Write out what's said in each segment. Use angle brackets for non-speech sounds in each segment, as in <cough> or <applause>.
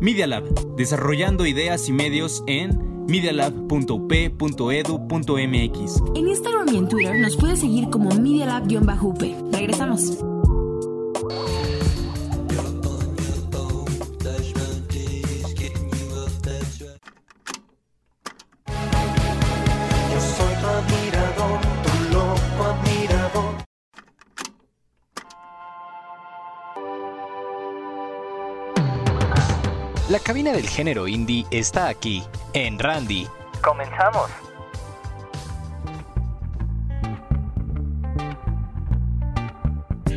Media Lab, desarrollando ideas y medios en medialab.up.edu.mx. En Instagram y en Twitter nos puedes seguir como medialab-up. Regresamos. Del género indie está aquí, en Randy. Comenzamos.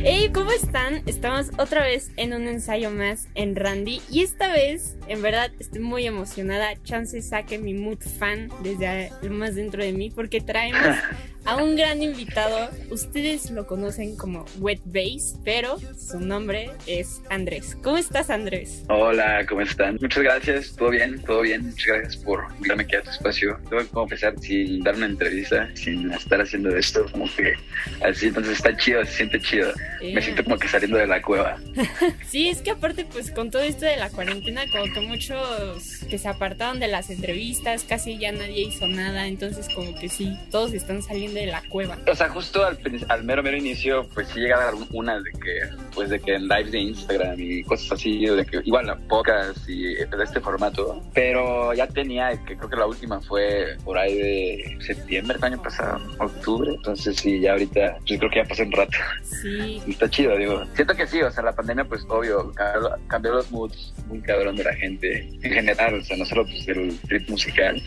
Hey, ¿cómo están? Estamos otra vez en un ensayo más en Randy y esta vez, en verdad, estoy muy emocionada. Chance saque mi mood fan desde lo más dentro de mí porque traemos <laughs> a un gran invitado. Ustedes lo conocen como Wet Bass, pero su nombre es Andrés. ¿Cómo estás, Andrés? Hola, ¿cómo están? Muchas gracias, todo bien, todo bien. Muchas gracias por invitarme aquí a tu espacio. Tengo que confesar, sin dar una entrevista, sin estar haciendo esto, como que así, entonces está chido, se siente chido. Eh. Me siento como que saliendo de la cueva. <laughs> Sí, es que aparte, pues con todo esto de la cuarentena, como que muchos que se apartaron de las entrevistas, casi ya nadie hizo nada, entonces como que sí, todos están saliendo de la cueva. O sea, justo al, al mero, mero inicio, pues sí llegaba una de que, pues de que en lives de Instagram y cosas así, de que igual a pocas y de este formato, pero ya tenía, que creo que la última fue por ahí de septiembre del año pasado, octubre, entonces sí, ya ahorita, pues creo que ya pasó un rato. Sí, <laughs> Está chido, digo. Siento que sí, o sea, la pandemia, pues obvio, cambió, cambió los moods muy cabrón de la gente en general, o sea, no solo pues el trip musical.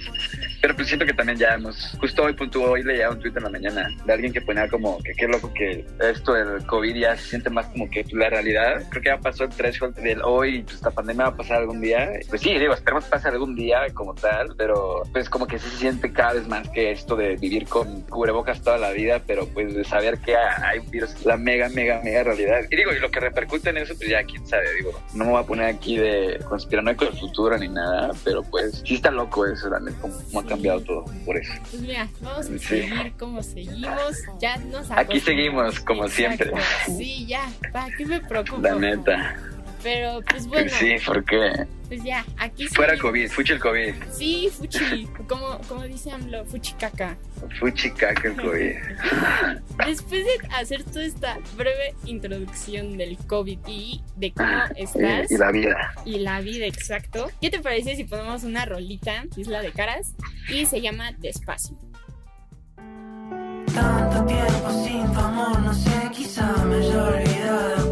Pero pues siento que también ya hemos, justo hoy punto hoy leía un tweet en la mañana de alguien que ponía como que qué loco que esto del COVID ya se siente más como que la realidad. Creo que ya pasó el threshold del hoy, pues esta pandemia va a pasar algún día. Pues sí, digo, esperemos que pase algún día como tal, pero pues como que sí se siente cada vez más que esto de vivir con cubrebocas toda la vida, pero pues de saber que hay un virus, la mega, mega, mega realidad. Y digo, y lo que repercute en eso, pues ya quién sabe, digo, no me voy a poner aquí de conspiranoico del futuro ni nada, pero pues sí está loco eso, la neta, ha cambiado todo por eso. pues mira, vamos a Sí. seguir como seguimos. Ya nos Aquí seguimos, como siempre. Sí, ya, ¿para qué me preocupo? La neta. Pero pues bueno, Sí, porque pues ya, aquí fuera seguimos. COVID, fuchi el COVID, Sí, fuchi, como, como dice AMLO, fuchi caca. fuchi caca el COVID. Después de hacer toda esta breve introducción del COVID y de cómo Ah, estás Y, y la vida. y la vida exacto, ¿qué te parece si ponemos una rolita, Isla de Caras, y se llama Despacio? Tanto tiempo sin tu amor, no sé, quizá me haya olvidado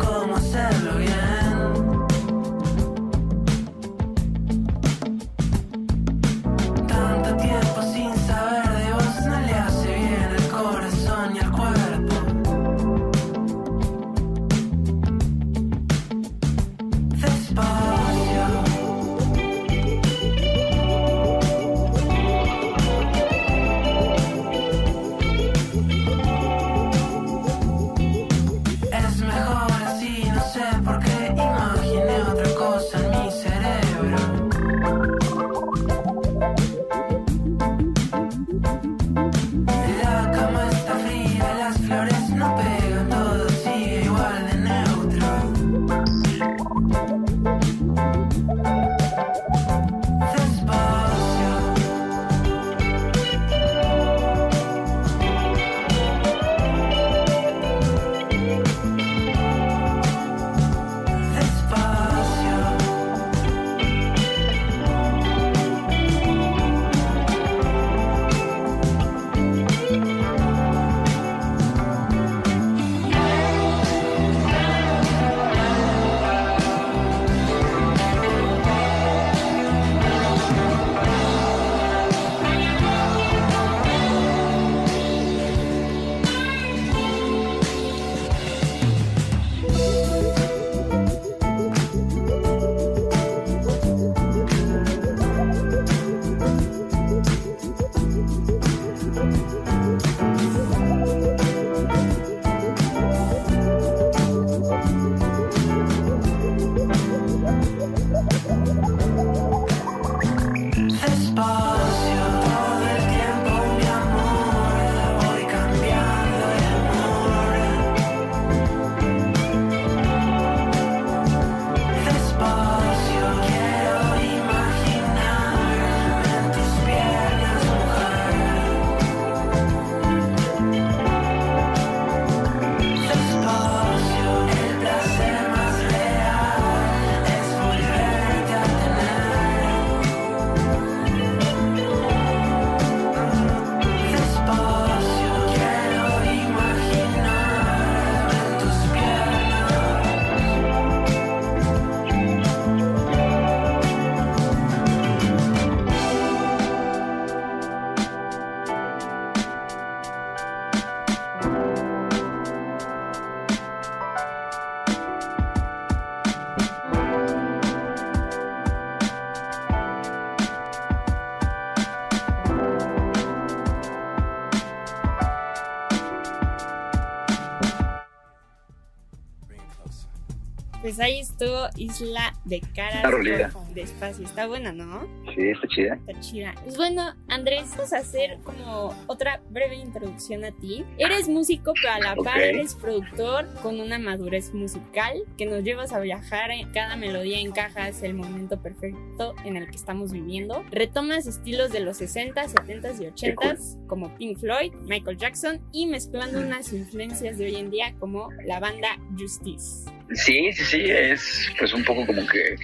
Pues ahí estuvo Isla de Caras Está rolida. de Espacio. Está buena, ¿no? Sí, está chida. Está chida. Pues bueno, Andrés, vamos a hacer como otra breve introducción a ti. Eres músico, pero a la par Ok. eres productor con una madurez musical que nos llevas a viajar. Cada melodía encaja hacia el momento perfecto en el que estamos viviendo. Retomas estilos de los 60, 70 y 80 como Pink Floyd, Michael Jackson y mezclando unas influencias de hoy en día como la banda Justice. Sí, sí, sí, es pues un poco como que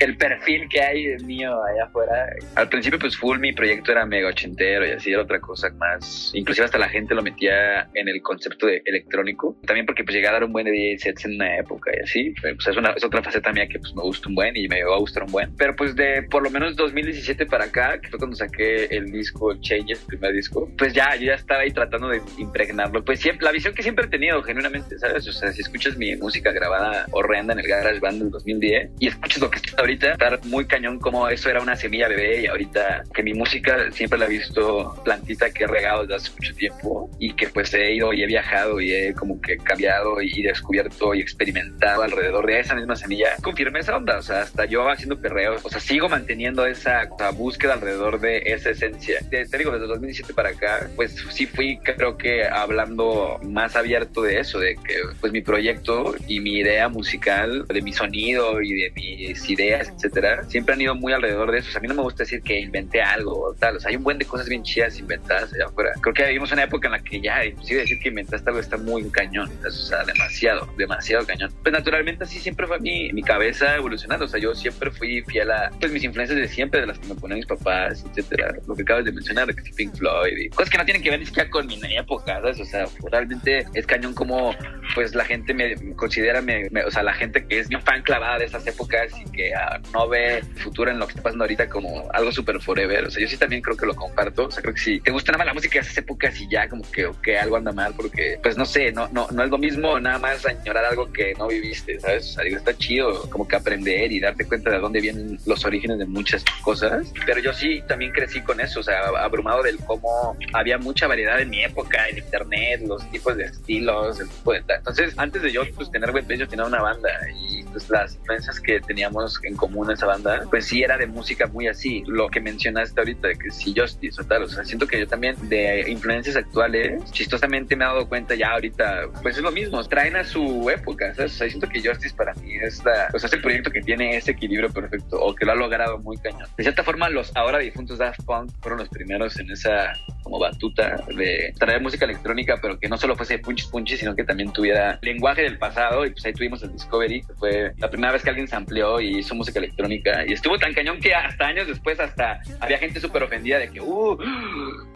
el perfil que hay mío allá afuera. Al principio pues full mi proyecto era mega ochentero y así era otra cosa más. Inclusive hasta la gente lo metía en el concepto de electrónico. También porque pues llegué a dar un buen de DJ sets en una época y así. Pues es, una, es otra faceta mía que pues me gusta un buen y me va a gustar un buen. Pero pues de por lo menos 2017 para acá, que fue cuando saqué el disco Changes, el primer disco, pues ya, yo ya estaba ahí tratando de impregnarlo. Pues siempre, la visión que siempre he tenido, genuinamente, ¿sabes? O sea, si escuchas mi música grabada horrenda en el Garage Band del 2010 y escuchas lo que está ahorita, estar muy cañón como eso era una semilla bebé y ahorita que mi música siempre la he visto plantita que he regado desde hace mucho tiempo y que pues he ido y he viajado y he como que cambiado y descubierto y experimentado alrededor de esa misma semilla, confirmé esa onda, o sea, hasta yo haciendo perreos, o sea, sigo manteniendo esa búsqueda alrededor de esa esencia. Te, te digo, desde 2017 para acá, pues sí fui creo que hablando más abierto de eso, de que pues mi proyecto y mi idea musical, de mi sonido y de mis ideas, etcétera, siempre han ido muy alrededor de eso. O sea, a mí no me gusta decir que inventé algo o tal. O sea, hay un buen de cosas bien chidas inventadas allá afuera. Creo que vivimos una época en la que ya, inclusive decir que inventaste algo está muy cañón. O sea, demasiado, demasiado cañón. Pues naturalmente así siempre fue mi, mi cabeza evolucionando. O sea, yo siempre fui fiel a pues mis influencias de siempre, de las que me ponían mis papás, etcétera. Lo que acabas de mencionar, que Pink Floyd y cosas que no tienen que ver ni siquiera con mi época, ¿sabes? O sea, realmente es cañón como pues la gente me considera, me, me- o sea, la gente que es bien fan clavada de esas épocas y que ah, no ve futuro en lo que está pasando ahorita como algo súper forever. O sea, yo sí también creo que lo comparto. O sea, creo que si te gusta nada más la música de esas épocas y ya como que, ok, algo anda mal porque, pues no sé, no, no, no es lo mismo nada más añorar algo que no viviste, ¿sabes? O sea, digo, está chido como que aprender y darte cuenta de dónde vienen los orígenes de muchas cosas. Pero yo sí también crecí con eso, o sea, abrumado del cómo había mucha variedad en mi época, en internet, los tipos de estilos, el tipo de. Entonces, antes de yo pues, tener Web yo tenía una banda y pues las influencias que teníamos en común esa banda, pues sí era de música muy así. Lo que mencionaste ahorita, que sí Justice o tal, o sea, siento que yo también de influencias actuales, chistosamente me he dado cuenta ya ahorita, pues es lo mismo, traen a su época. O sea, siento que Justice para mí es la, pues es el proyecto que tiene ese equilibrio perfecto o que lo ha logrado muy cañón. De cierta forma, los ahora difuntos Daft Punk fueron los primeros en esa como batuta de traer música electrónica, pero que no solo fuese punch punch, sino que también tuviera lenguaje del pasado. Y pues ahí tuvimos el Discovery, que fue la primera vez que alguien se amplió y hizo música electrónica. Y estuvo tan cañón que hasta años después, hasta había gente súper ofendida de que, uh,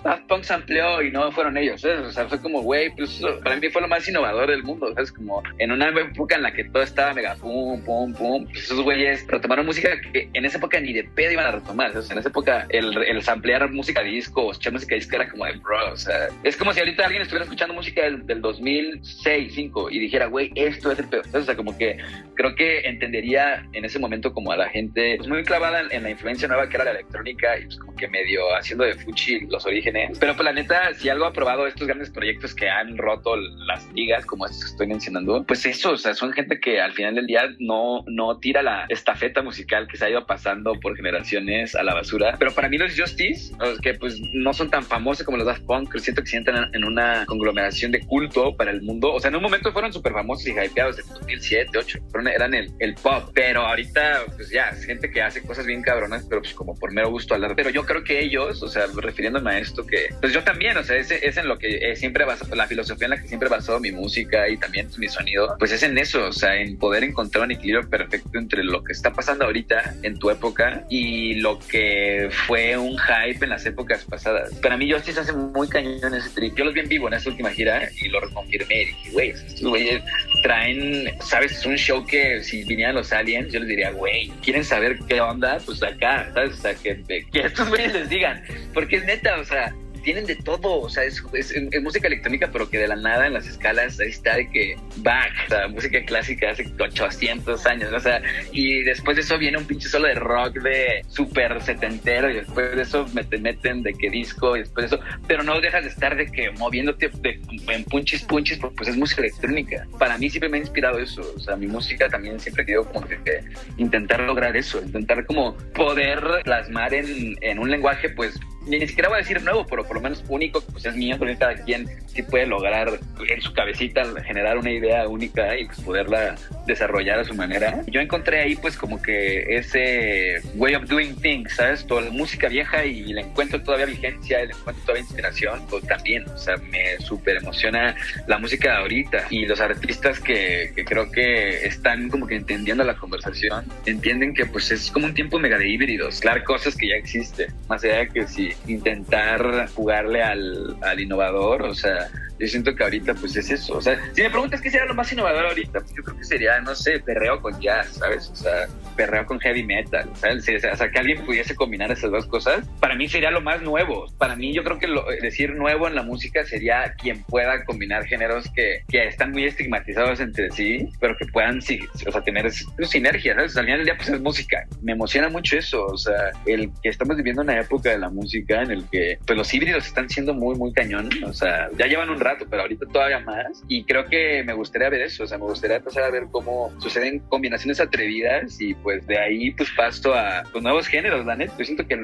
Daft Punk se amplió y no fueron ellos. ¿sabes? O sea, fue como, güey, pues para mí fue lo más innovador del mundo. ¿Sabes? Como en una época en la que todo estaba mega pum, pum, pum. Pues esos güeyes retomaron música que en esa época ni de pedo iban a retomar. ¿sabes? En esa época el, el samplear música disco, o escuchar música disco era como de bro. O sea, es como si ahorita alguien estuviera escuchando música del, del 2006, 5 y dijera, güey, esto es el peor. ¿sabes? O sea, como que creo que entendería en ese momento como a la gente pues, muy clavada en, en la influencia nueva que era la electrónica y pues como que medio haciendo de fuchi los orígenes. Pero pues la neta, si algo ha probado estos grandes proyectos que han roto las ligas, como estos que estoy mencionando, pues eso, o sea, son gente que al final del día no, no tira la estafeta musical que se ha ido pasando por generaciones a la basura. Pero para mí los Justice, los que pues no son tan famosos como los Daft Punk, pero siento que se entran en una conglomeración de culto para el mundo. O sea, en un momento fueron súper famosos y hypeados en 2007, 2008, fueron, eran el, el pop, pero ahorita pues ya, es gente que hace cosas bien cabronas, pero pues como por mero gusto hablar. Pero yo creo que ellos, o sea, refiriéndome a esto que, pues yo también, o sea, es, es en lo que eh, siempre basado, la filosofía en la que siempre he basado mi música y también mi sonido, pues es en eso, o sea, en poder encontrar un equilibrio perfecto entre lo que está pasando ahorita en tu época y lo que fue un hype en las épocas pasadas. Para mí, Justice hace muy cañón ese trip. Yo los vi en vivo en esta última gira y lo reconfirmé y dije, güey, estos güeyes traen, sabes, es un show que si vinieran los aliens, yo les diría, güey, ¿quieren saber qué onda? Pues acá, ¿sabes? O sea, que, que estos güeyes les digan, porque es neta, o sea, tienen de todo, o sea, es, es- es música electrónica, pero que de la nada en las escalas ahí está de que Bach, o sea, música clásica hace 800 años, o sea, y después de eso viene un pinche solo de rock de súper setentero, y después de eso me te meten de que disco, y después de eso, pero no dejas de estar de que moviéndote de, en punchis punchis, porque pues es música electrónica. Para mí siempre me ha inspirado eso, o sea, mi música también siempre querido como que, que intentar lograr eso, intentar como poder plasmar en, en un lenguaje, pues, ni siquiera voy a decir nuevo, pero por lo menos único, pues es mío, porque cada quien sí puede lograr en su cabecita generar una idea única y pues poderla desarrollar a su manera. Yo encontré ahí pues como que ese way of doing things, ¿sabes? Toda la música vieja y le encuentro todavía vigencia, le encuentro todavía inspiración, pues también, o sea, me súper emociona la música de ahorita y los artistas que, que creo que están como que entendiendo la conversación, entienden que pues es como un tiempo mega de híbridos, claro, cosas que ya existen, más allá de que si intentar jugarle al, al innovador, o sea, yo siento que ahorita pues es eso, o sea, si me preguntas qué sería lo más innovador ahorita, pues yo creo que sería, no sé, perreo con jazz, ¿sabes? O sea, perreo con heavy metal, ¿sabes? O sea, que alguien pudiese combinar esas dos cosas, para mí sería lo más nuevo. Para mí yo creo que lo- decir nuevo en la música sería quien pueda combinar géneros que, que están muy estigmatizados entre sí, pero que puedan sí, o sea, tener es- sinergia, ¿sabes? O sea, al final del día pues es música. Me emociona mucho eso, o sea, el que estamos viviendo una época de la música en el que pues los híbridos están siendo muy, muy cañón, o sea, ya llevan un rato, pero ahorita todavía más, y creo que me gustaría ver eso, o sea, me gustaría empezar a ver cómo suceden combinaciones atrevidas y pues de ahí pues paso a pues, nuevos géneros, la neta. Yo siento que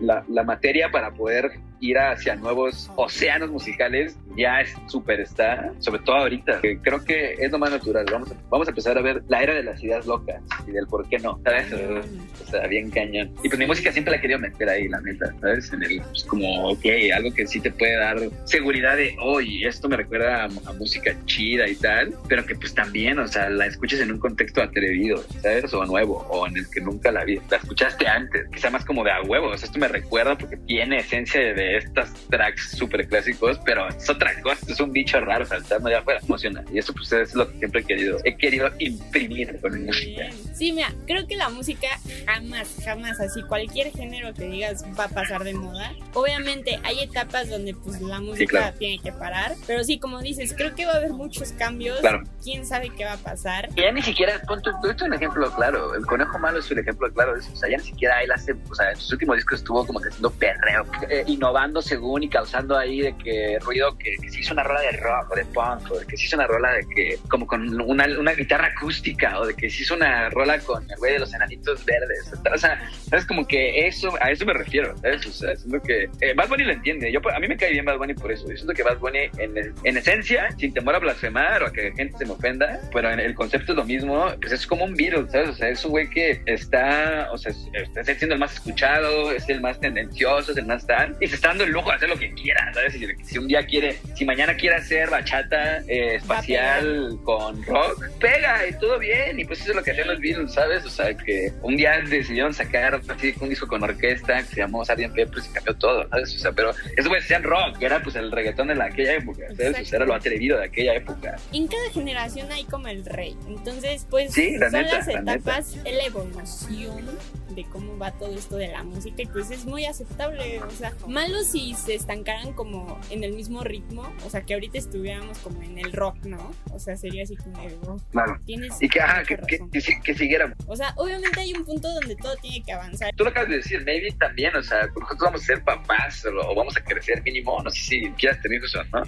la materia para poder ir hacia nuevos océanos musicales ya es súper está, sobre todo ahorita, que creo que es lo más natural. Vamos a, vamos a empezar a ver la era de las ideas locas y del por qué no, ¿sabes? O sea, bien cañón. Y pues mi música siempre la he querido meter ahí, la neta, ¿sabes? En el, pues, como, ok, algo que sí te puede dar seguridad de, oye, esto me recuerda a, a música chida y tal, pero que pues también, o sea, la escuches en un contexto atrevido, ¿sabes? O nuevo, o en el que nunca la vi, la escuchaste antes, que sea más como de a huevo, o sea, esto me recuerda porque tiene esencia de, de estas tracks súper clásicos, pero es otra cosa, es un bicho raro saltando allá afuera, emociona. Y eso pues es lo que siempre he querido, he querido imprimir con mi música. Sí, mira, creo que la música jamás, jamás, así cualquier género que digas va a pasar de moda. Obviamente hay etapas donde pues la música claro. tiene que parar, pero sí, como dices, creo que va a haber muchos cambios. Claro. ¿Quién sabe qué va a pasar? Ya ni siquiera, pon tu, tú- tú un ejemplo claro, el conejo malo es un ejemplo claro de eso, o sea, ya ni siquiera él hace, o sea, en sus últimos discos estuvo como que haciendo perreo, eh, innovando según y causando ahí de que ruido, que, que se hizo una rola de rock o de punk, o de que se hizo una rola de que, como con una, una guitarra acústica, o de que se hizo una rola con el güey de los enanitos verdes, o sea, sabes como que eso, a eso me refiero, ¿sabes? O sea, siento que eh, Bad Bunny lo entiende, yo, a mí me cae bien Bad Bunny por eso, yo siento que Bad Bunny en, en esencia, sin temor a blasfemar o a que gente se me ofenda, pero en el concepto es lo mismo, pues es como un Beatles, ¿sabes? O sea, es un güey que está, o sea, es- está siendo el más escuchado, es el más tendencioso, es el más tal, y se está dando el lujo de hacer lo que quiera, ¿sabes? Si, si un día quiere, si mañana quiere hacer bachata eh, espacial con rock, pega y todo bien, y pues eso es lo que hacían los Beatles, ¿sabes? O sea, que un día decidieron sacar así un disco con orquesta que se llamó Sgt. Peppers y cambió todo, ¿sabes? O sea, pero esos güeyes hacían rock, que era pues el reggaetón de la, aquella época, ¿sabes? O sea, era lo atrevido de aquella época. En cada generación hay como el rey. Entonces, pues Sí, la son neta, las la etapas, la evolución de cómo va todo esto de la música y pues es muy aceptable, o sea, malo si se estancaran como en el mismo ritmo, o sea, que ahorita estuviéramos como en el rock, ¿no? O sea, sería así como oh, Claro. tienes Y que, ajá, que, que, que, que siguiéramos. O sea, obviamente hay un punto donde todo tiene que avanzar. Tú lo acabas de decir, maybe también, o sea, nosotros vamos a ser papás o, vamos a crecer mínimo, no sé si quieras tener hijos o no,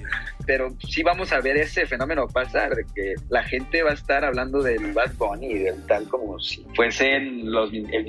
pero sí vamos a ver ese fenómeno pasar, de que la gente va a estar hablando del Bad Bunny, del tal como si fuesen los, el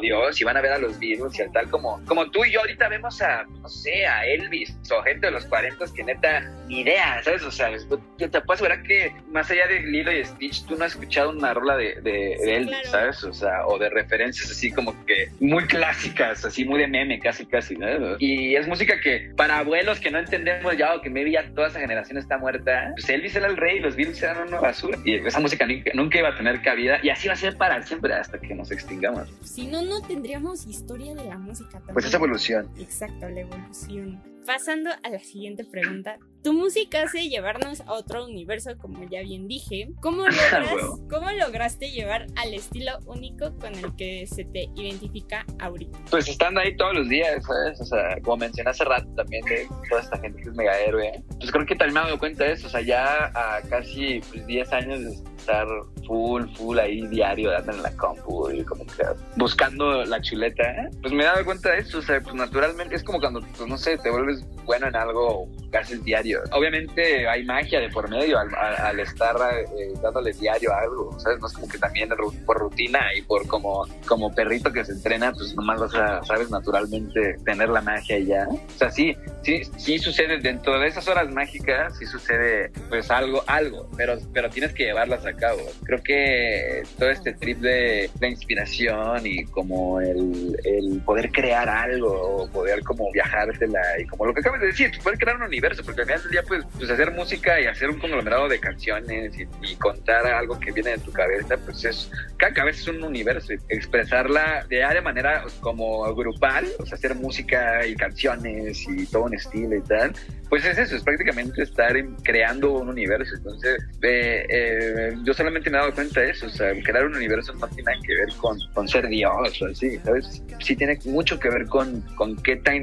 Dios y van a ver a los Beatles y al tal como, como tú y yo ahorita vemos a, no sé, a Elvis o gente de los 40 que neta, ni idea, ¿sabes? O sea, yo te puedo asegurar que más allá de Lilo y Stitch, tú no has escuchado una rola de, de, Sí, de Elvis, claro. ¿sabes? O sea, o de referencias así como que muy clásicas, así muy de meme, casi, casi, ¿no? Y es música que para abuelos que no entendemos ya o que maybe ya toda esa generación está muerta, pues Elvis era el rey y los Beatles eran una basura. Y esa música nunca, nunca iba a tener cabida y así va a ser para siempre hasta que nos extingamos. Si no, no tendríamos historia de la música también. Pues esa evolución. Exacto, la evolución. Pasando a la siguiente pregunta. Tu música hace llevarnos a otro universo, como ya bien dije. ¿Cómo, <laughs> logras, Huevo. ¿Cómo lograste llevar al estilo único con el que se te identifica ahorita? Pues estando ahí todos los días, ¿sabes? O sea, como mencioné hace rato también de toda esta gente que es mega héroe, pues creo que también me he dado cuenta de eso, o sea, ya a casi pues, 10 años de estar full, full ahí diario, dando en la compu y como que buscando la chuleta, ¿eh? pues me he dado cuenta de eso, o sea, pues naturalmente es como cuando, pues no sé, te vuelves bueno en algo haces diario. Obviamente hay magia de por medio al, al- estar eh, dándole diario a algo, ¿sabes? No es como que también por rutina y por como, como perrito que se entrena, pues nomás vas a, sabes, naturalmente tener la magia y ya. O sea, sí, sí, sí sucede dentro de esas horas mágicas, sí sucede pues algo, algo, pero, pero tienes que llevarlas a cabo. Creo que todo este trip de, de inspiración y como el, el poder crear algo o poder como viajártela y como lo que acabas de decir, poder crear un universo, porque al final del día pues, pues hacer música y hacer un conglomerado de canciones y, y contar algo que viene de tu cabeza, pues es, cada cabeza es un universo y expresarla de, de manera como grupal, o sea, hacer música y canciones y todo un estilo y tal, pues es eso, es prácticamente estar en- creando un universo. Entonces, eh, eh, yo solamente me he dado cuenta de eso, o sea, crear un universo no tiene nada que ver con, con ser Dios o así, ¿sabes? Sí tiene mucho que ver con, con qué, tan,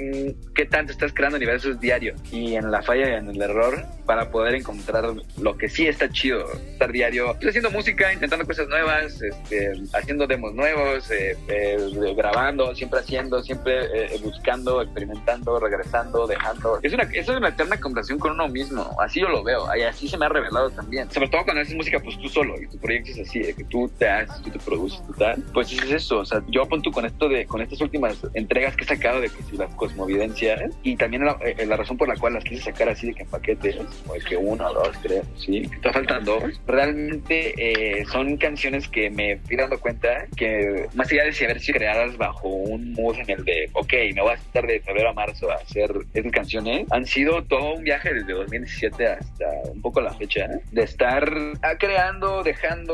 qué tanto estás creando universos diario y en la falla y en el error para poder encontrar lo que sí está chido, estar diario pues, haciendo música, intentando cosas nuevas, este, haciendo demos nuevos, eh, eh, grabando, siempre haciendo, siempre eh, buscando, experimentando, regresando, dejando. Es una, es una eterna conversación con uno mismo, así yo lo veo, y así se me ha revelado también. Sobre todo cuando haces música pues tú solo y tu proyecto es así, de que tú te haces, tú te produces, tú tal. Pues es eso, o sea, yo apunto con esto de, con estas últimas entregas que he sacado de que si las cosmovidencias y también la, eh, la razón por la cual las quise sacar así de que en paquetes, como de que uno dos, creo, sí, que te faltan dos, realmente eh, son canciones que me fui dando cuenta que más allá de si haber sido creadas bajo un mood en el de, ok, me voy a estar de febrero a marzo a hacer estas canciones, han sido todo un viaje desde 2017 hasta un poco la fecha, ¿eh? de estar ah, creando, dejando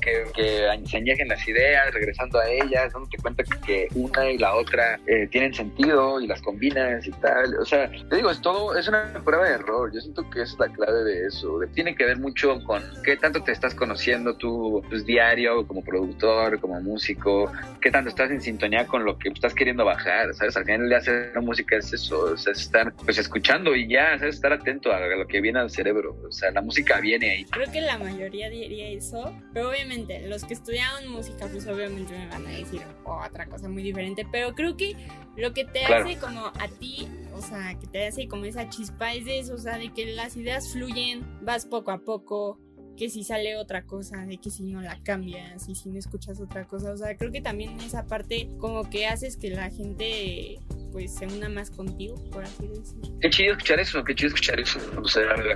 que, que se añejen las ideas, regresando a ellas, dándote cuenta que, una y la otra eh, tienen sentido y las combinas y tal. O sea, te digo, es todo, es una prueba de error. Yo siento que es la clave de eso. Tiene que ver mucho con qué tanto te estás conociendo tú, pues diario, como productor, como músico, qué tanto estás en sintonía con lo que estás queriendo bajar, ¿sabes? Al final de hacer música es eso, es estar pues escuchando y ya, ¿sabes? Estar atento a lo que viene al cerebro. O sea, la música viene ahí. Creo que la mayoría diría eso, pero obviamente los que estudiaban música, pues obviamente me van a decir otra cosa muy diferente, pero creo que lo que te Claro. hace como a ti, o sea, que te hace como esa chispa es de eso, o sea, de que las ideas fluyen, vas poco a poco, que si sale otra cosa, de que si no la cambias y si no escuchas otra cosa, o sea, creo que también esa parte como que haces que la gente pues se una más contigo, por así decir. Qué chido escuchar eso, qué chido escuchar eso.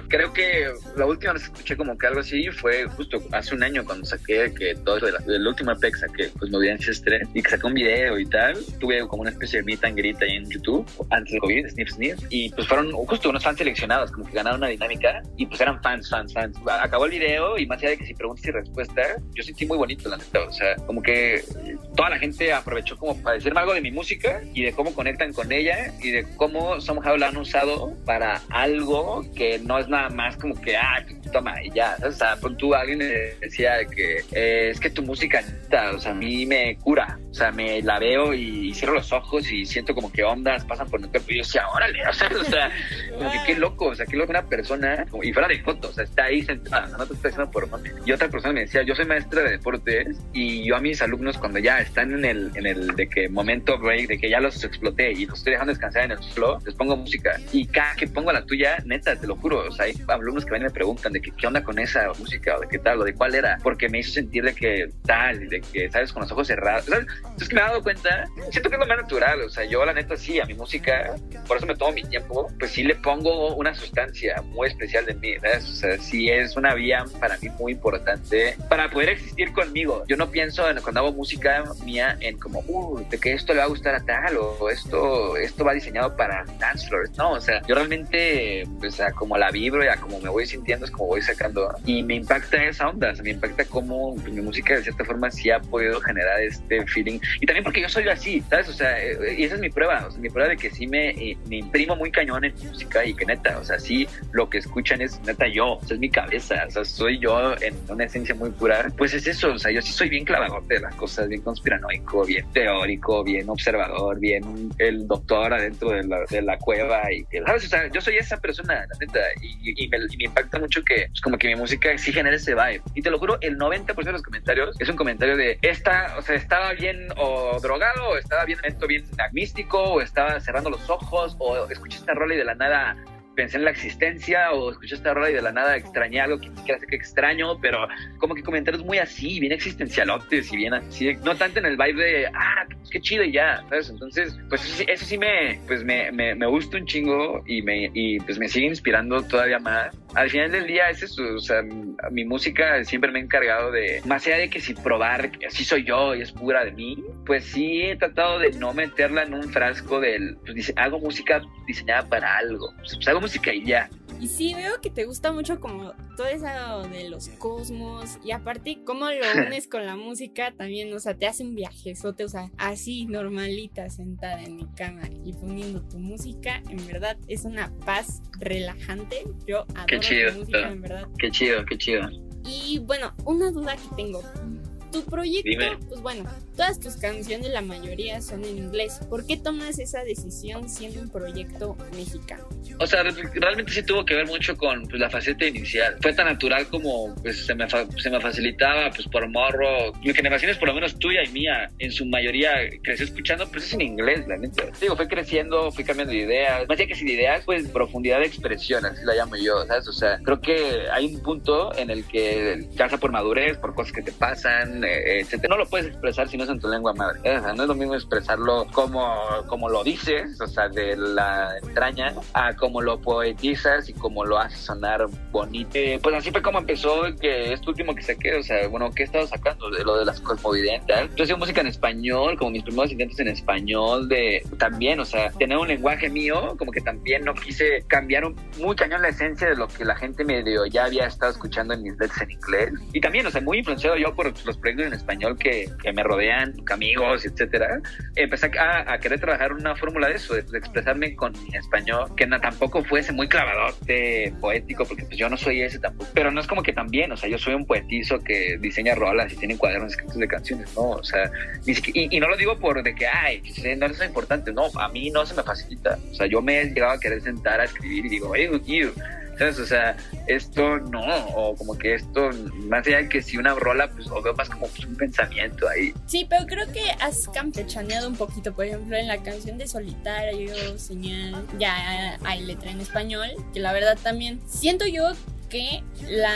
Creo que la última vez que escuché como que algo así fue justo hace un año cuando saqué que todo eso de la- del último EP que saqué, pues Movidencias 3, y que saqué un video y tal. Tuve como una especie de meet and greet ahí en YouTube antes del COVID, Sniff Sniff, y pues fueron justo unos fans seleccionados, como que ganaron una dinámica, y pues eran fans, fans, fans. Acabó el video y más allá de que si preguntas y respuestas, yo sentí muy bonito, la neta. O sea, como que toda la gente aprovechó como para decirme algo de mi música y de cómo conectan con ella y de cómo somehow la han usado para algo que no es nada más como que, ah, toma, y ya. O sea, tú alguien me decía de que eh, es que tu música, o sea, a mí me cura. O sea, me la veo y cierro los ojos y siento como que ondas pasan por mi cuerpo y yo decía, órale, o sea, o sea como que qué loco, o sea, qué loco una persona, como- y fuera de foto, o sea, está ahí sentada, no te está haciendo por. Y otra persona me decía, yo soy maestra de deportes y yo a mis alumnos cuando ya están en el, en el de que momento break, de que ya los exploté y los estoy dejando descansar en el flow, les pongo música. Y cada que pongo la tuya, neta, te lo juro, o sea, hay alumnos que ven y me preguntan de que qué onda con esa música o de qué tal o de cuál era, porque me hizo sentir de que tal, de que, ¿sabes? Con los ojos cerrados. Entonces me he dado cuenta, siento que es lo más natural, o sea, yo la neta sí, a mi música, por eso me tomo mi tiempo, pues sí le pongo una sustancia muy especial de mí. O sea, sí es una vía para mí muy importante para poder existir conmigo. Yo no pienso en, cuando hago música mía en como, uh, de que esto le va a gustar a tal o esto, esto va diseñado para dance floors. No, o sea, yo realmente, pues, a como la vibro y a como me voy sintiendo es como voy sacando. Y me impacta esa onda, o sea, me impacta cómo pues, mi música de cierta forma sí ha podido generar este feeling ching. Y también porque yo soy así, ¿sabes? O sea, eh, y esa es mi prueba, o sea, mi prueba de que sí me, eh, me imprimo muy cañón en música y que neta, o sea, sí lo que escuchan es neta yo, o sea, es mi cabeza, o sea, soy yo en una esencia muy pura. Pues es eso, o sea, yo sí soy bien clavadote de las cosas, bien conspiranoico, bien teórico, bien observador, bien el doctor adentro de la, de la cueva y ¿sabes? O sea, yo soy esa persona, la neta, y, y me, y me impacta mucho que, pues, como que mi música sí genera ese vibe. Y te lo juro, el 90% de los comentarios es un comentario de, esta, o sea, estaba bien o drogado, o estaba bien, bien místico, o estaba cerrando los ojos, o escuché esta rola y de la nada pensé en la existencia o escuché esta rola y de la nada extrañé algo que ni que extraño, pero como que comentarios muy así, bien existencialotes y bien así, no tanto en el vibe de, ah, qué chido y ya, ¿sabes? Entonces, pues eso sí, eso sí me, pues me, me, me, gusta un chingo y, me, y pues me sigue inspirando todavía más. Al final del día es o sea, mi música siempre me ha encargado de, más allá de que si probar que así soy yo y es pura de mí, pues sí he tratado de no meterla en un frasco del, pues hago música diseñada para algo, pues hago música y ya. Y sí, veo que te gusta mucho como todo eso de los cosmos y aparte cómo lo <laughs> unes con la música también, o sea, te hace un viaje, o sea, así normalita sentada en mi cama y poniendo tu música, en verdad es una paz relajante. Yo adoro qué chido, música, en verdad. Qué chido, qué chido. Y bueno, una duda que tengo tu proyecto, Dime. pues bueno, todas tus canciones, la mayoría son en inglés. ¿Por qué tomas esa decisión siendo un proyecto mexicano? O sea, realmente sí tuvo que ver mucho con pues, la faceta inicial. Fue tan natural como pues, se, me se me facilitaba pues por morro. Mi generación es por lo menos tuya y mía, en su mayoría crecí escuchando, pues es en inglés, la neta. Digo, fue creciendo, fui cambiando de ideas. Más allá que sin ideas, pues profundidad de expresión, así la llamo yo, ¿sabes? O sea, creo que hay un punto en el que casa por madurez, por cosas que te pasan, eh, etcétera. No lo puedes expresar si no es en tu lengua madre. ¿eh? No es lo mismo expresarlo como, como lo dices, o sea, de la entraña, a como lo poetizas y como lo haces sonar bonito. Eh, pues así fue como empezó que este último que saqué, o sea, bueno, ¿qué he estado sacando? De lo de las cosmovidentes. Yo hacía música en español, como mis primeros intentos en español, de también, o sea, tener un lenguaje mío, como que también no quise cambiar un, muy cañón la esencia de lo que la gente medio ya había estado escuchando en mis letras en inglés. Y también, o sea, muy influenciado yo por los proyectos en español que, que me rodean, amigos, etcétera. Empecé a, a querer trabajar una fórmula de eso, de, de, expresarme con mi español, que no, tampoco fuese muy clavadote, poético, porque pues yo no soy ese tampoco. Pero no es como que también, o sea, yo soy un poetizo que diseña rolas y tiene cuadernos escritos de canciones, ¿no? O sea, y, y, no lo digo por de que, ay, no es importante, no, a mí no se me facilita. O sea, yo me he llegado a querer sentar a escribir y digo, oye, you, ¿sabes? O sea, esto no, o como que esto, más allá de que si una rola, pues lo veo más como un pensamiento ahí. Sí, pero creo que has campechaneado un poquito, por ejemplo, en la canción de Solitario, Señal, ya hay letra en español, que la verdad también siento yo que la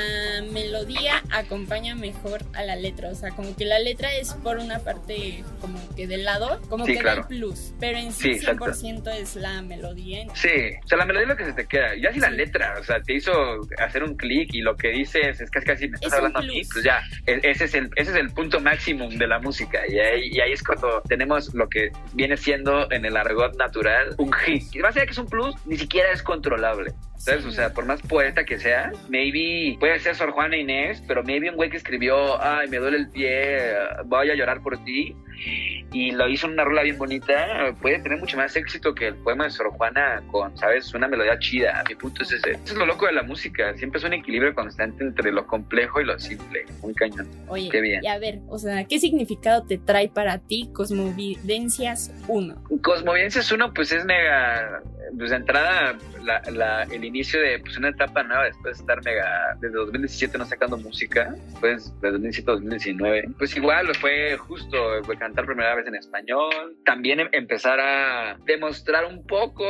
melodía acompaña mejor a la letra. O sea, como que la letra es por una parte como que del lado, como sí, que claro. da el plus. Pero en sí, Sí, 100% es la melodía. Sí, o sea, la melodía es lo que se te queda. Ya si la letra, o sea, te hizo hacer un clic y lo que dices es casi casi me estás Es hablando a mí, pues ya, e- ese es el, ese es el punto máximo de la música. Y ahí, y ahí es cuando tenemos lo que viene siendo en el argot natural un hit. Más allá que es un plus, ni siquiera es controlable. ¿Sabes? Sí. O sea, por más poeta que sea, maybe puede ser Sor Juana Inés, pero maybe un güey que escribió, ay, me duele el pie, voy a llorar por ti, y lo hizo en una rola bien bonita, puede tener mucho más éxito que el poema de Sor Juana con, ¿sabes? Una melodía chida. Mi punto es ese. Eso es lo loco de la música. Siempre es un equilibrio constante entre lo complejo y lo simple. Muy cañón. Oye, Qué bien. y a ver, o sea, ¿qué significado te trae para ti Cosmovidencias 1? Cosmovidencias 1, pues es mega. Pues de entrada, la, la- el inicio de pues, una etapa nueva después de estar mega. Desde 2017 no sacando música, después de 2017 a 2019. Pues igual fue justo fue cantar primera vez en español. También em- empezar a demostrar un poco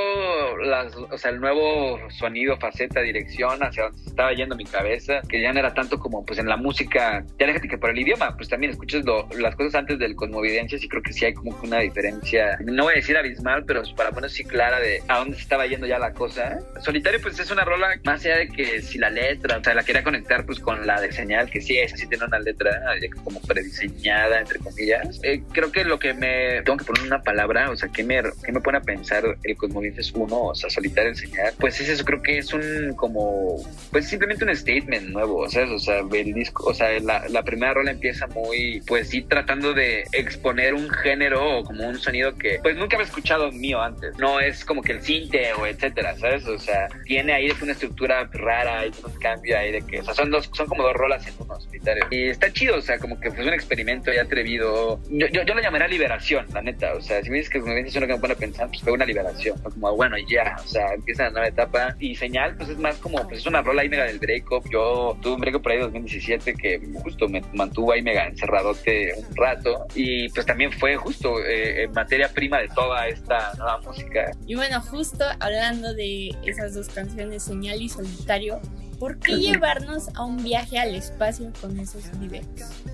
las, o sea, el nuevo sonido, faceta, dirección hacia donde se estaba yendo mi cabeza, que ya no era tanto como pues en la música. Ya déjate que por el idioma, pues también escuchas lo- las cosas antes del Cosmovidencias y creo que sí hay como una diferencia, no voy a decir abismal, pero para poner sí clara de a dónde se estaba yendo ya la cosa. Solitario pues es una rola más allá de que si la letra, o sea, la quería conectar pues con la de señal, que sí, esa sí tiene una letra eh, como prediseñada, entre comillas. Eh, creo que lo que me tengo que poner una palabra, o sea, que me, que me pone a pensar el Cosmovientes 1, o sea, Solitario en señal, pues es eso, creo que es un como, pues simplemente un statement nuevo, ¿sabes? O sea, el disco, o sea, la, la primera rola empieza muy, pues sí, tratando de exponer un género o como un sonido que pues nunca había escuchado mío antes. No es como que el cinte o etcétera, ¿sabes? O sea, tiene ahí una estructura rara, hay un cambio ahí de que, o sea, son dos, son como dos rolas en uno, solitario. Y está chido, o sea, como que fue un experimento ya atrevido. Yo, yo, yo lo llamaría liberación, la neta. O sea, si me dices que me dices uno que me pone a pensar, pues fue una liberación. Fue como, bueno, ya, o sea, empieza la nueva etapa. Y señal, pues es más como, pues es una rola ahí mega del breakup. Yo tuve un breakup por ahí 2017 que justo me mantuvo ahí mega encerradote un rato. Y pues también fue justo eh, materia prima de toda esta nueva música. Y bueno, justo hablando de esas dos canciones, Señal y Solitario, ¿por qué llevarnos a un viaje al espacio con esos videos?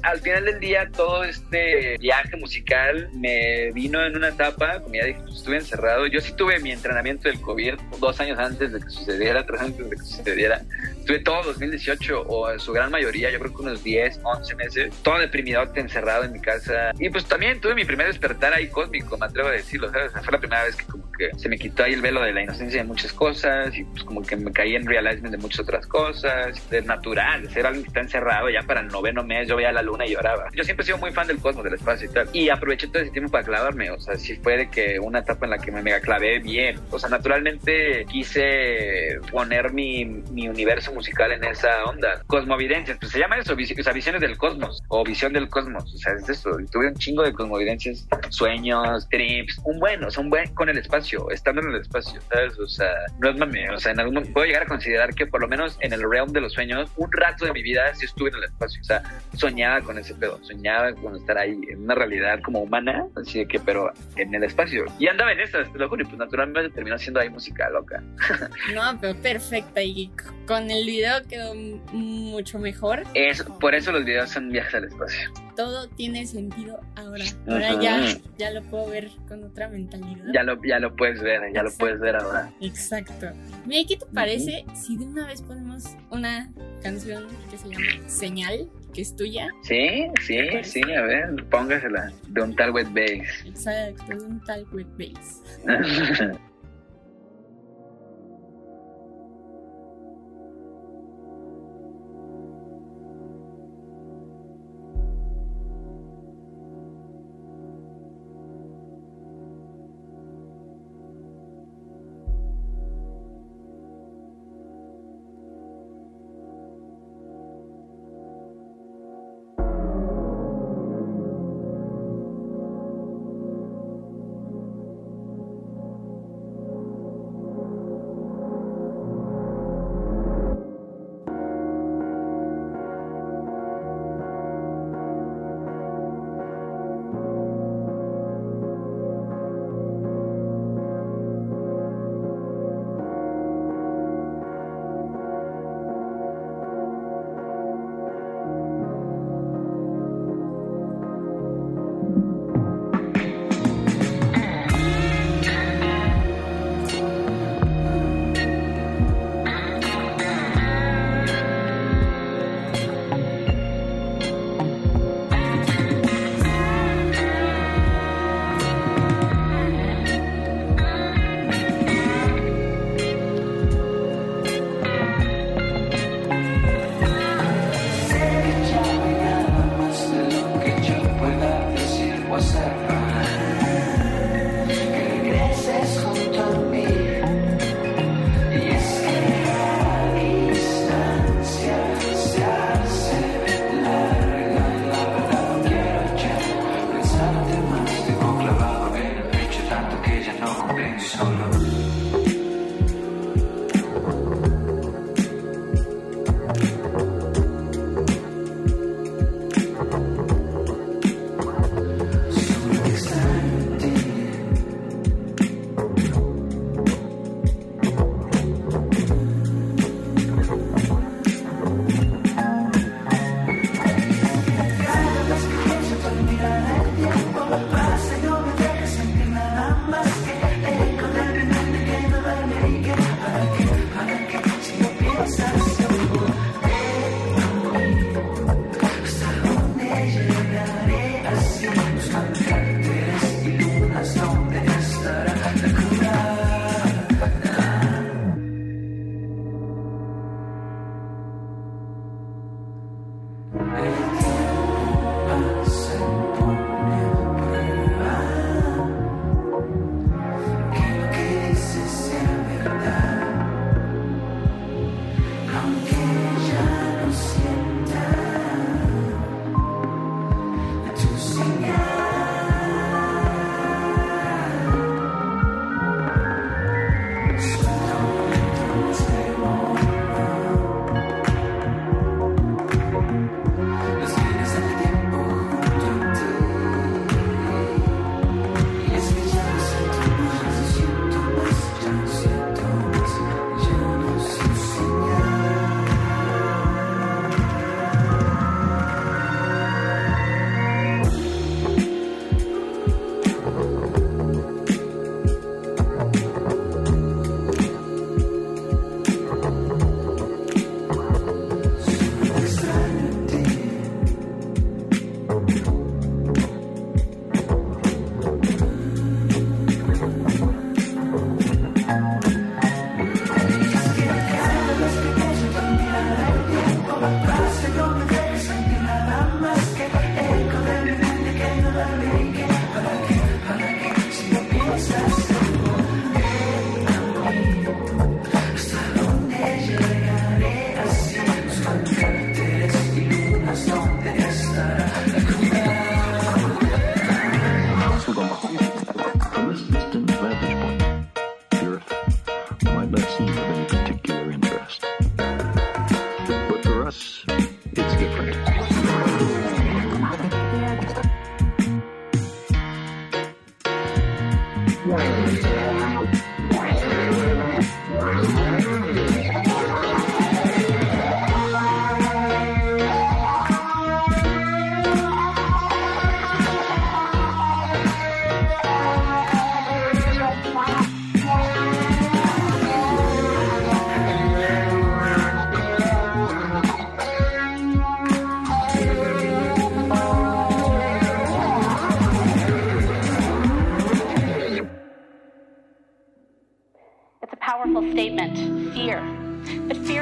Al final del día, todo este viaje musical me vino en una etapa, como ya dije, pues, estuve encerrado. Yo sí tuve mi entrenamiento del COVID dos años antes de que sucediera, tres años antes de que sucediera. Tuve todo 2018 o en su gran mayoría, yo creo que unos 10, 11 meses, todo deprimido, encerrado en mi casa. Y pues también tuve mi primer despertar ahí cósmico, me atrevo a decirlo, ¿sabes? Fue la primera vez que como que se me quitó ahí el velo de la inocencia de muchas cosas y pues como que me caí en realizement de muchas otras cosas, de natural, ser alguien que está encerrado ya para el noveno mes, yo veía la luna y lloraba. Yo siempre he sido muy fan del cosmos, del espacio y tal. Y aproveché todo ese tiempo para clavarme, o sea, sí fue de que una etapa en la que me mega clavé bien. O sea, naturalmente quise poner mi, mi universo musical en esa onda. Cosmovidencias, pues se llama eso, vis- o visiones del cosmos o visión del cosmos, o sea, es eso. Tuve un chingo de cosmovidencias, sueños, trips, un buen, o sea, un buen con el espacio, estando en el espacio, ¿sabes? O sea, no es mame, o sea, en algún momento puedo llegar a considerar que por lo menos en el realm de los sueños, un rato de mi vida sí estuve en el espacio, o sea, soñaba con ese pedo, soñaba con estar ahí en una realidad como humana, así de que, pero en el espacio. Y andaba en esas, te lo juro, y pues naturalmente terminó siendo ahí música loca. <laughs> No, pero perfecta y con el video quedó mucho mejor. Es, por eso los videos son viajes al espacio. Todo tiene sentido ahora. Ahora ya, ya lo puedo ver con otra mentalidad. Ya lo, ya lo puedes ver, ya lo puedes ver ahora. Exacto. Mira, ¿qué te parece si de una vez ponemos una canción que se llama Señal, que es tuya? Sí, sí, sí, a ver, póngasela. De un tal wet bass. Exacto, de un tal wet bass. <laughs>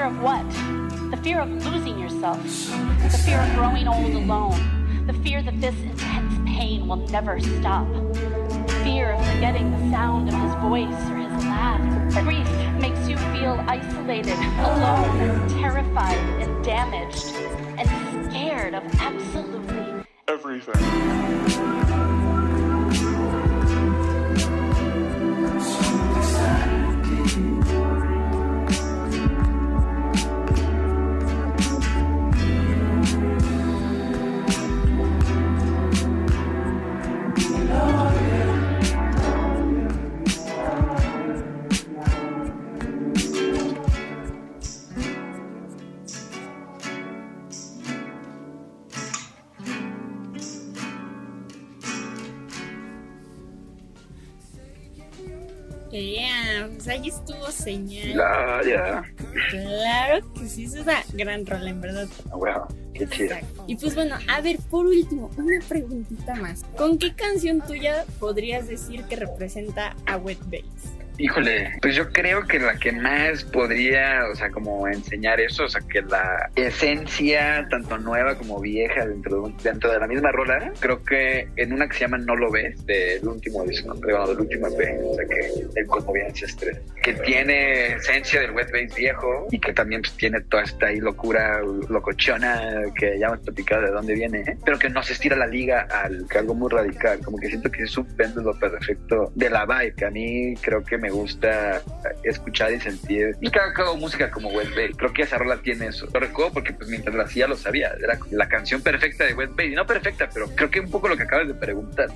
fear of what? The fear of losing yourself. The fear of growing old alone. The fear that this intense pain will never stop. The Fear of forgetting the sound of his voice or his laugh. Grief makes you feel isolated, alone, terrified, and damaged, and scared of absolutely Yeah, señal. Claro que sí, es una gran rola, en verdad. Ah, Bueno, qué chido. Y pues bueno, a ver, por último, una preguntita más. ¿Con qué canción tuya podrías decir que representa a Wet Bass? Híjole, pues yo creo que la que más podría, o sea, como enseñar eso, o sea, que la esencia, tanto nueva como vieja, dentro de, dentro de la misma rola, creo que en una que se llama No lo ves, del último disco, bueno, del último EP, o sea, que el Conmoviencias 3, que tiene esencia del wet bass viejo y que también pues, tiene toda esta ahí locura, locochona, que ya hemos platicado de dónde viene, ¿eh? pero que no se estira la liga al que algo muy radical, como que siento que es un péndulo perfecto de la vibe, que a mí creo que me gusta escuchar y sentir. Y cada, cada música como Wet Bass, creo que esa rola tiene eso. Lo recuerdo porque pues mientras la hacía lo sabía, era la canción perfecta de Wet Bass, y no perfecta, pero creo que un poco lo que acabas de preguntar.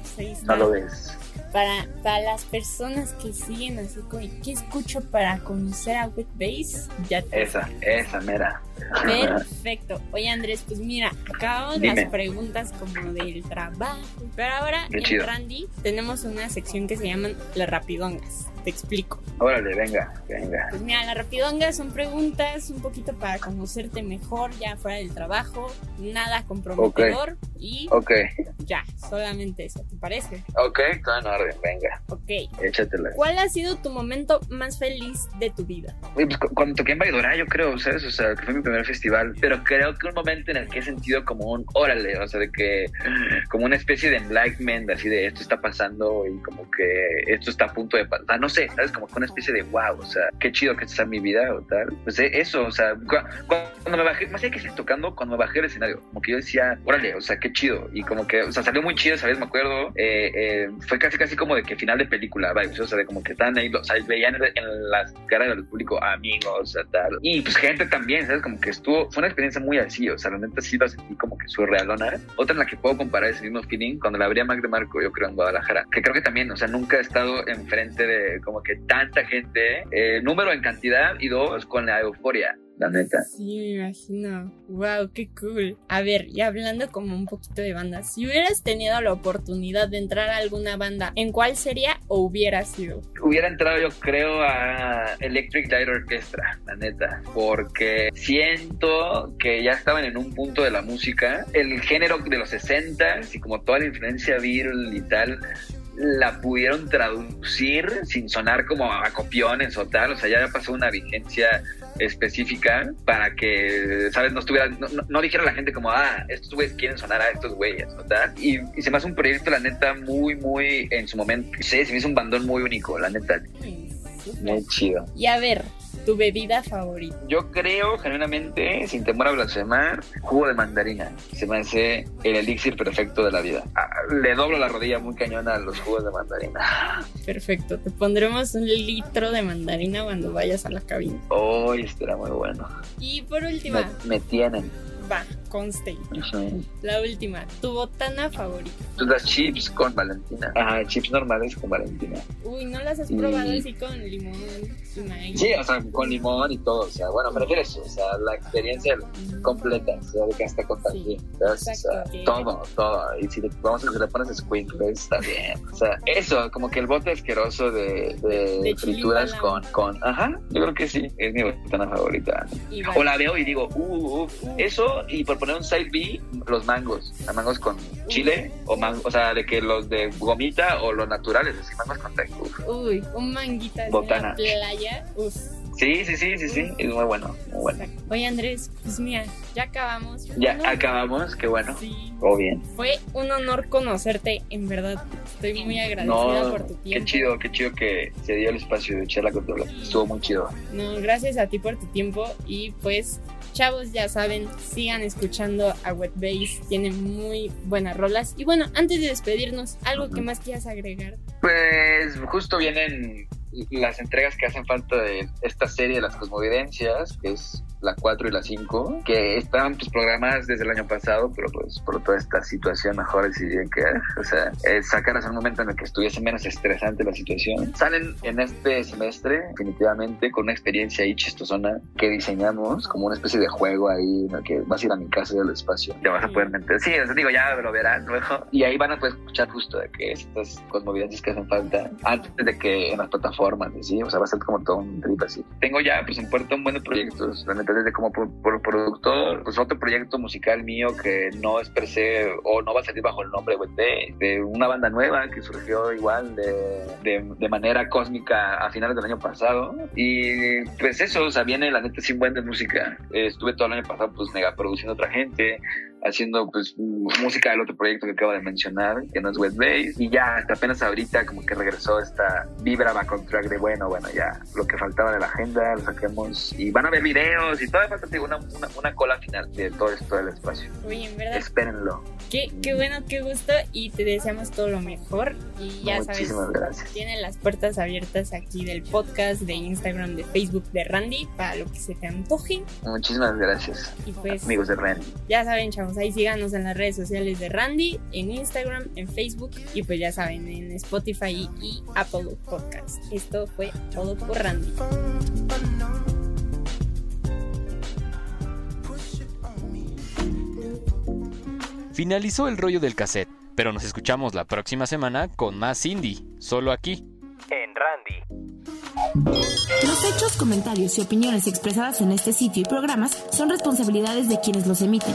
No lo ves. Para, para las personas que siguen así ¿qué escucho para conocer a Wet Bass? Ya te Esa, esa mera. Perfecto. Oye Andrés, pues mira, acabamos Dime. las preguntas como del trabajo. Pero ahora en chido. Randy tenemos una sección que se llaman las rapidongas. Te explico. Órale, venga, venga. Pues mira, las rapidongas son preguntas un poquito para conocerte mejor ya fuera del trabajo. Nada comprometedor. Y ya, solamente eso. ¿Te parece? ok, todo en orden, venga, Ok. échatela. ¿Cuál ha sido tu momento más feliz de tu vida? Pues, cu- cuando toqué en Baidora, yo creo, ¿sabes? O sea, que fue mi primer festival. Pero creo que un momento en el que he sentido como un órale, o sea, de que, como una especie de enlightenment, así de esto está pasando y como que esto está a punto de pasar. No sé, ¿sabes? Como que una especie de wow, o sea, qué chido que está mi vida o tal. Pues eh, eso, o sea, cu- cuando me bajé, más allá que esté tocando, cuando me bajé del escenario, como que yo decía, órale, o sea, qué chido. Y como que, o sea, salió muy chido, ¿sabes? Me acuerdo, eh, eh, fue casi, casi como de que final de película, vibes, o sea, de como que están ahí, o sea, veían en las caras del público amigos, o sea, tal. Y pues gente también, ¿sabes? Como que estuvo, fue una experiencia muy así, o sea, neta sí la sentí como que surrealona. Otra en la que puedo comparar ese mismo feeling, cuando la abrí a Mac de Marco, yo creo, en Guadalajara, que creo que también, o sea, nunca he estado enfrente de como que tanta gente, eh, número en cantidad y dos, con la euforia. La neta. Sí, me imagino. Wow, qué cool. A ver, y hablando como un poquito de bandas, si hubieras tenido la oportunidad de entrar a alguna banda, ¿en cuál sería o hubiera sido? Hubiera entrado yo creo a Electric Light Orchestra, la neta, porque siento que ya estaban en un punto de la música, el género de los 60 y como toda la influencia Beatle y tal, la pudieron traducir sin sonar como a copiones o tal, o sea, ya pasó una vigencia específica para que, ¿sabes? No estuviera, no, dijera la gente como, ah, estos güeyes quieren sonar a estos güeyes, tal. Y, y se me hace un proyecto, la neta, muy, muy, en su momento, sí, se me hizo un bandón muy único, la neta, muy chido. Y a ver, tu bebida favorita. Yo creo, genuinamente, sin temor a blasfemar, jugo de mandarina. Se me hace el elixir perfecto de la vida. Ah, Le doblo la rodilla muy cañona a los jugos de mandarina. Perfecto, te pondremos un litro de mandarina cuando vayas a la cabina. Hoy estará muy bueno. Y por Me, última, me tienen. Va, conste. Ujú. La última, tu botana favorita. Pues las chips con Valentina. Ajá, chips normales con Valentina. Uy, ¿no las has Y- probado así con limón maíz? Sí, o sea, con limón y todo. O sea, bueno, me refiero a eso. O sea, la experiencia completa. O sea, de que hasta con Sí. O sea, que- todo, todo. Y si le, vamos a si le pones squinkles, está bien. O sea, eso, como que el bote asqueroso de, de, De frituras con, con. Ajá, yo creo que sí. Es mi botana favorita. O la veo y digo, uh, uh, eso, y por poner un side B, los mangos. Los mangos con chile, o mango, o sea, de que los de gomita o los naturales, así mangos con. Uf. Uy, un manguita Botana. la playa. Uf. Sí, sí, sí, sí, sí, es muy bueno, muy bueno. Oye, Andrés, pues mira, ya acabamos. Ya No, acabamos, qué bueno. Sí. Todo bien. Fue un honor conocerte, en verdad. Estoy muy agradecida No, por tu tiempo. qué chido, qué chido que se dio el espacio de charla con. Estuvo muy chido. No, gracias a ti por tu tiempo y pues chavos ya saben, sigan escuchando a Wet Bass, tiene muy buenas rolas. Y bueno, antes de despedirnos, algo que más quieras agregar. Pues justo vienen las entregas que hacen falta de esta serie de las cosmovidencias, que es la 4 y la 5, que estaban pues programadas desde el año pasado, pero pues por toda esta situación mejor decidí que, o sea, eh, sacarlas en un momento en el que estuviese menos estresante la situación. Salen en este semestre, definitivamente, con una experiencia ahí chistosona que diseñamos, como una especie de juego ahí, en el que vas a ir a mi casa del espacio, te vas a poder meter. Sí, o sea, digo, ya lo verán luego. Y ahí van a poder escuchar justo de que estas cosmovidencias que hacen falta antes de que en las plataformas, ¿sí? O sea, va a ser como todo un trip así. Tengo ya, pues, en puerto un buen de proyectos, la neta, desde como pro- productor, pues otro proyecto musical mío que no es per se, o no va a salir bajo el nombre Wet Day, de una banda nueva que surgió igual de, de, de manera cósmica a finales del año pasado. Y pues eso, o sea, viene la neta sin buen de música. Eh, estuve todo el año pasado, pues, mega produciendo otra gente, haciendo pues música del otro proyecto que acabo de mencionar, que no es Wet Bass, y ya hasta apenas ahorita como que regresó esta vibra back on track de bueno, bueno, ya lo que faltaba de la agenda lo saquemos y van a ver videos y todavía falta una, una, una cola final de todo esto del espacio. Oye, en verdad, Espérenlo. qué, qué bueno, qué gusto y te deseamos todo lo mejor. Y ya sabes, Muchísimas gracias. tienen las puertas abiertas aquí del podcast, de Instagram, de Facebook de Randy, para lo que se te antoje. Muchísimas gracias, Y pues amigos de Randy. ya saben, chavos, ahí síganos en las redes sociales de Randy, en Instagram, en Facebook y pues ya saben, en Spotify y Apple Podcast. Esto fue todo por Randy. Finalizó el rollo del cassette, pero nos escuchamos la próxima semana con más indie, solo aquí. En Randy. Los hechos, comentarios y opiniones expresadas en este sitio y programas son responsabilidades de quienes los emiten